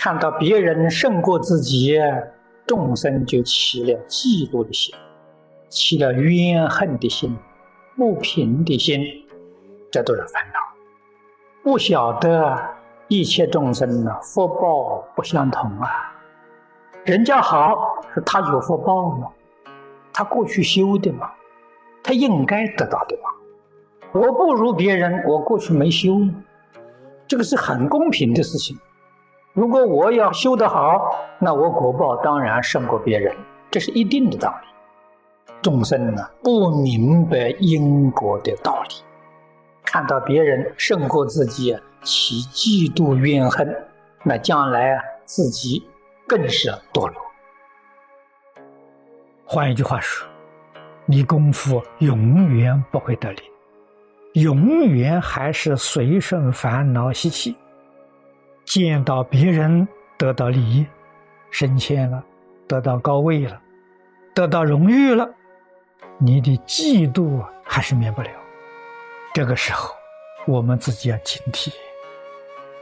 看到别人胜过自己，众生就起了嫉妒的心，起了怨恨的心，不平的心，这都是烦恼。不晓得一切众生呢，福报不相同啊。人家好是他有福报嘛，他过去修的嘛，他应该得到的嘛。我不如别人，我过去没修，这个是很公平的事情。如果我要修得好，那我果报当然胜过别人，这是一定的道理。众生呢，不明白因果的道理，看到别人胜过自己，起嫉妒怨恨，那将来啊，自己更是堕落。换一句话说，你功夫永远不会得力。永远还是随顺烦恼习气，见到别人得到利益、升迁了，得到高位了，得到荣誉了，你的嫉妒还是免不了。这个时候，我们自己要警惕，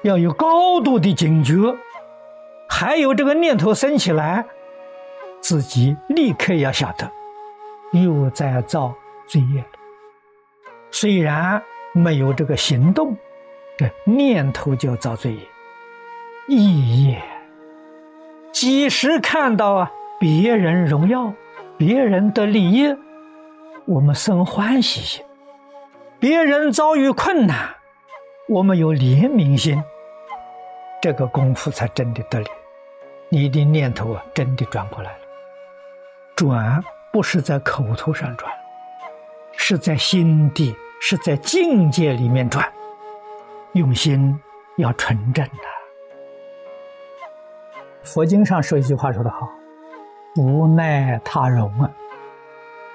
要有高度的警觉。还有这个念头升起来，自己立刻要晓得，又在造罪业。虽然没有这个行动，这念头就造罪业。意义，几时看到啊别人荣耀，别人的利益，我们生欢喜心；别人遭遇困难，我们有怜悯心。这个功夫才真的得力。你的念头啊，真的转过来了。转不是在口头上转，是在心底。是在境界里面转，用心要纯正的。佛经上说一句话说得好：“无奈他荣啊，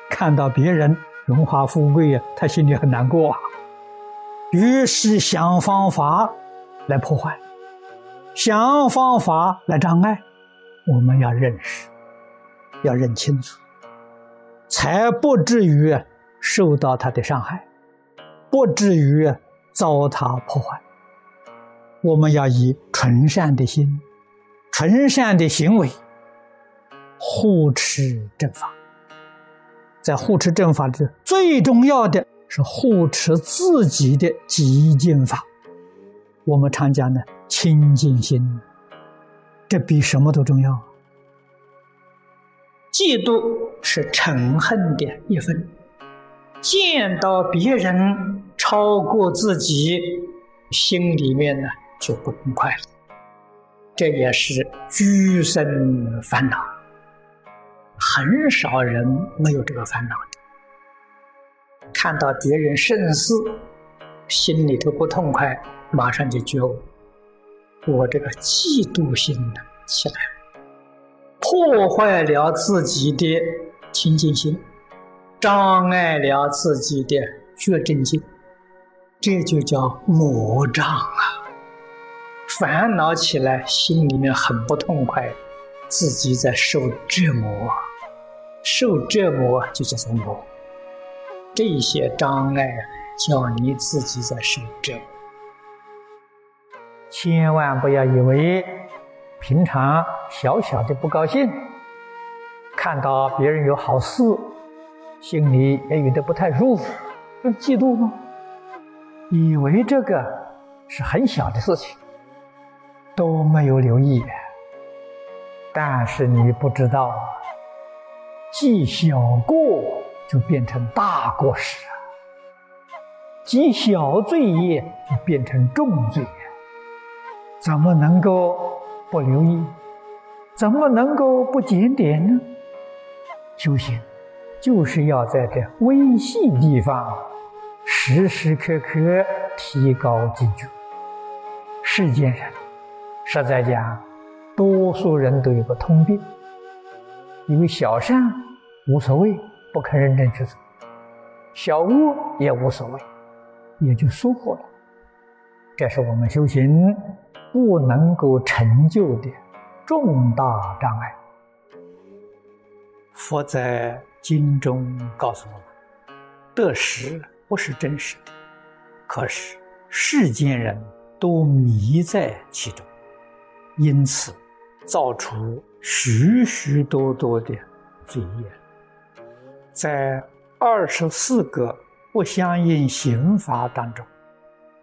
看到别人荣华富贵啊，他心里很难过啊。于是想方法来破坏，想方法来障碍。我们要认识，要认清楚，才不至于受到他的伤害。”不至于遭他破坏。我们要以纯善的心、纯善的行为护持正法。在护持正法的最重要的是护持自己的极净法。我们常讲的清净心，这比什么都重要。嫉妒是嗔恨的一分。见到别人超过自己，心里面呢就不痛快了。这也是居生烦恼，很少人没有这个烦恼的。看到别人胜似，心里头不痛快，马上就觉悟，我这个嫉妒心呢起来了，破坏了自己的清净心。障碍了自己的觉正境，这就叫魔障啊！烦恼起来，心里面很不痛快，自己在受折磨，受折磨就叫做磨。这些障碍叫你自己在受折磨，千万不要以为平常小小的不高兴，看到别人有好事。心里也有点不太舒服，是嫉妒吗？以为这个是很小的事情，都没有留意。但是你不知道，积小过就变成大过失啊，积小罪业就变成重罪。怎么能够不留意？怎么能够不检点呢？修行。就是要在这微细地方，时时刻刻提高警觉。世间人，实在讲，多数人都有个通病，因为小善无所谓，不肯认真去做；小恶也无所谓，也就疏忽了。这是我们修行不能够成就的重大障碍。佛在。经中告诉我们，得失不是真实的，可是世间人都迷在其中，因此造出许许多多的罪业，在二十四个不相应刑罚当中，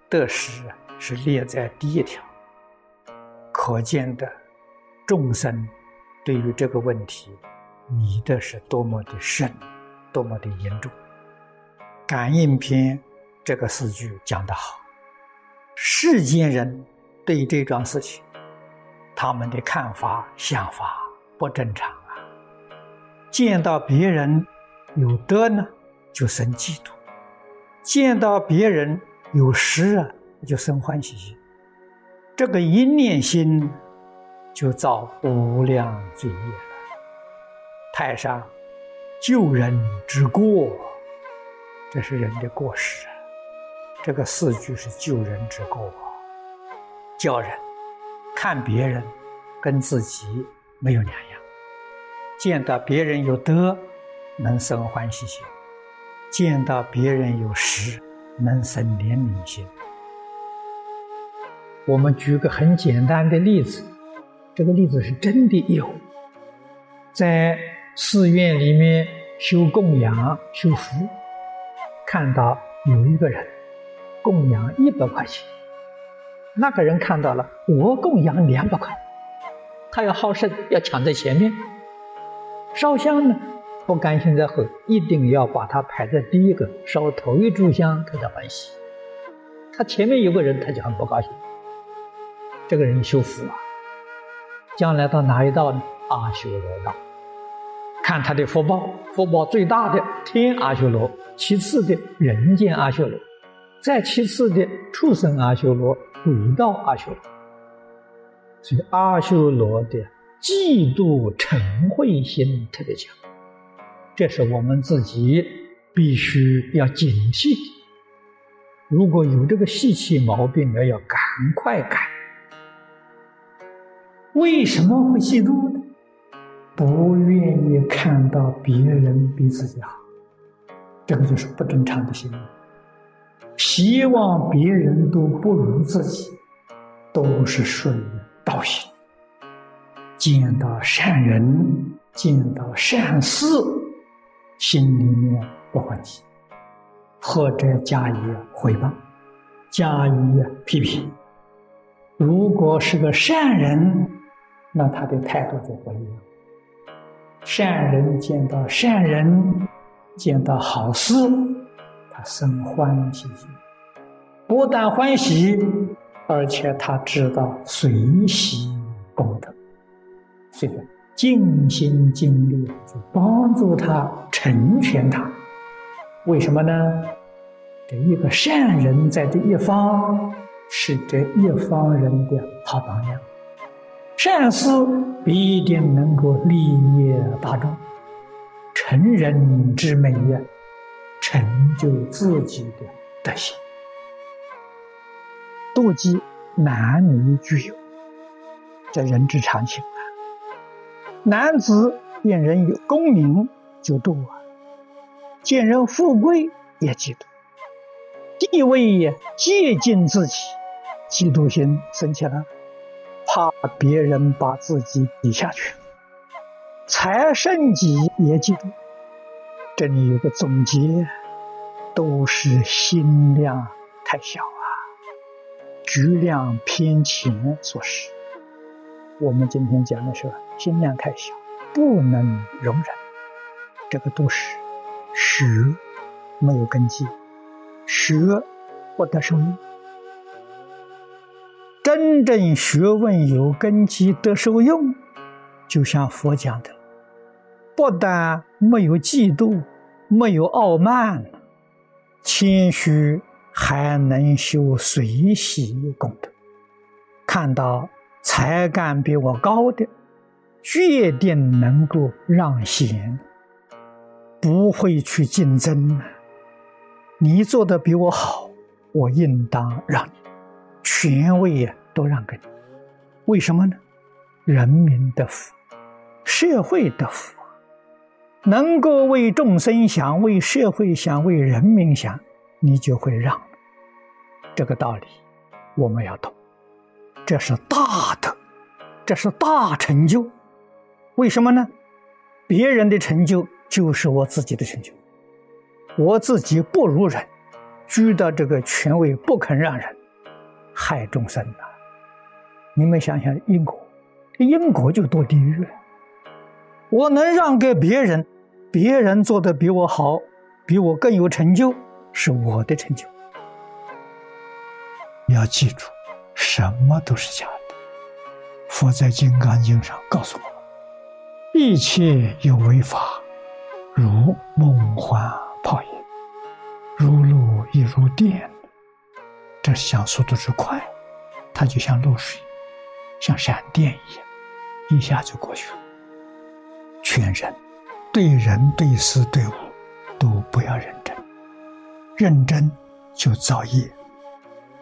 得失是列在第一条。可见的众生对于这个问题，迷的是多么的深，多么的严重。感应篇这个四句讲得好，世间人对这桩事情，他们的看法、想法不正常啊。见到别人有得呢，就生嫉妒；见到别人有失啊，就生欢喜心。这个一念心就造无量罪业了。太上救人之过，这是人的过失啊。这个四句是救人之过，教人看别人跟自己没有两样，见到别人有德，能生欢喜心；见到别人有失，能生怜悯心。我们举个很简单的例子，这个例子是真的有，在寺院里面修供养、修福，看到有一个人供养一百块钱，那个人看到了我供养两百块，他要好胜，要抢在前面。烧香呢，不甘心在后，一定要把它排在第一个，烧头一炷香，他才欢喜。他前面有个人，他就很不高兴。这个人修福啊，将来到哪一道呢？阿修罗道。看他的福报，福报最大的天阿修罗，其次的人间阿修罗，再其次的畜生阿修罗、鬼道阿修罗。所以阿修罗的嫉妒嗔恚心特别强，这是我们自己必须要警惕。如果有这个习气毛病，要要赶快改。为什么会嫉妒呢？不愿意看到别人比自己好，这个就是不正常的心理。希望别人都不如自己，都是顺道心。见到善人，见到善事，心里面不欢喜，或者加以回报，加以批评。如果是个善人，那他的态度就不一样。善人见到善人，见到好事，他生欢喜心，不但欢喜，而且他知道随喜功德，所以尽心尽力去帮助他成全他。为什么呢？这一个善人在这一方，是这一方人的好榜样。善事必定能够利益大众，成人之美也，成就自己的德行。妒忌男女具有，这人之常情啊。男子见人有功名就妒啊，见人富贵也嫉妒，地位也接近自己，嫉妒心生起了。怕别人把自己比下去，财胜己也嫉妒。这里有个总结，都是心量太小啊，局量偏浅所使。我们今天讲的是心量太小，不能容忍。这个都是学没有根基，学不得受用。真正学问有根基得受用，就像佛讲的，不但没有嫉妒，没有傲慢，谦虚，还能修随喜功德。看到才干比我高的，决定能够让贤，不会去竞争。你做的比我好，我应当让你。权位呀，都让给你，为什么呢？人民的福，社会的福，能够为众生想，为社会想，为人民想，你就会让。这个道理我们要懂，这是大德，这是大成就。为什么呢？别人的成就就是我自己的成就。我自己不如人，居到这个权位不肯让人，害众生呐！你们想想因果，因果就堕地狱了。我能让给别人，别人做的比我好，比我更有成就，是我的成就。你要记住，什么都是假的。佛在《金刚经》上告诉我们：一切有为法，如梦幻泡影，如露亦如电。这想速度之快，它就像露水，像闪电一样，一下就过去了。劝人，对人对事对物，都不要认真。认真就造业，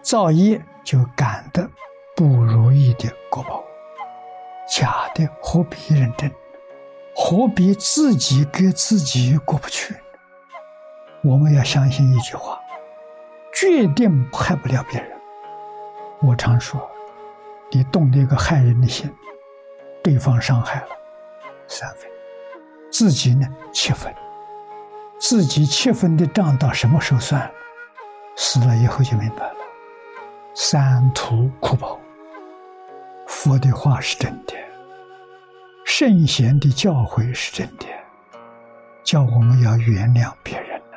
造业就感得不如意的果报。假的何必认真？何必自己给自己过不去？我们要相信一句话：决定害不了别人。我常说，你动了一个害人的心，对方伤害了三分。自己呢七分，自己七分的账到什么时候算？死了以后就明白了。三途苦报，佛的话是真的，圣贤的教诲是真的，叫我们要原谅别人呐。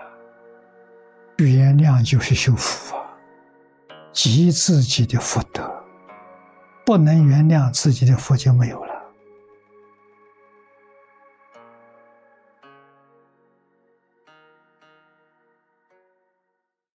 原谅就是修福啊，积自己的福德。不能原谅自己的福就没有了。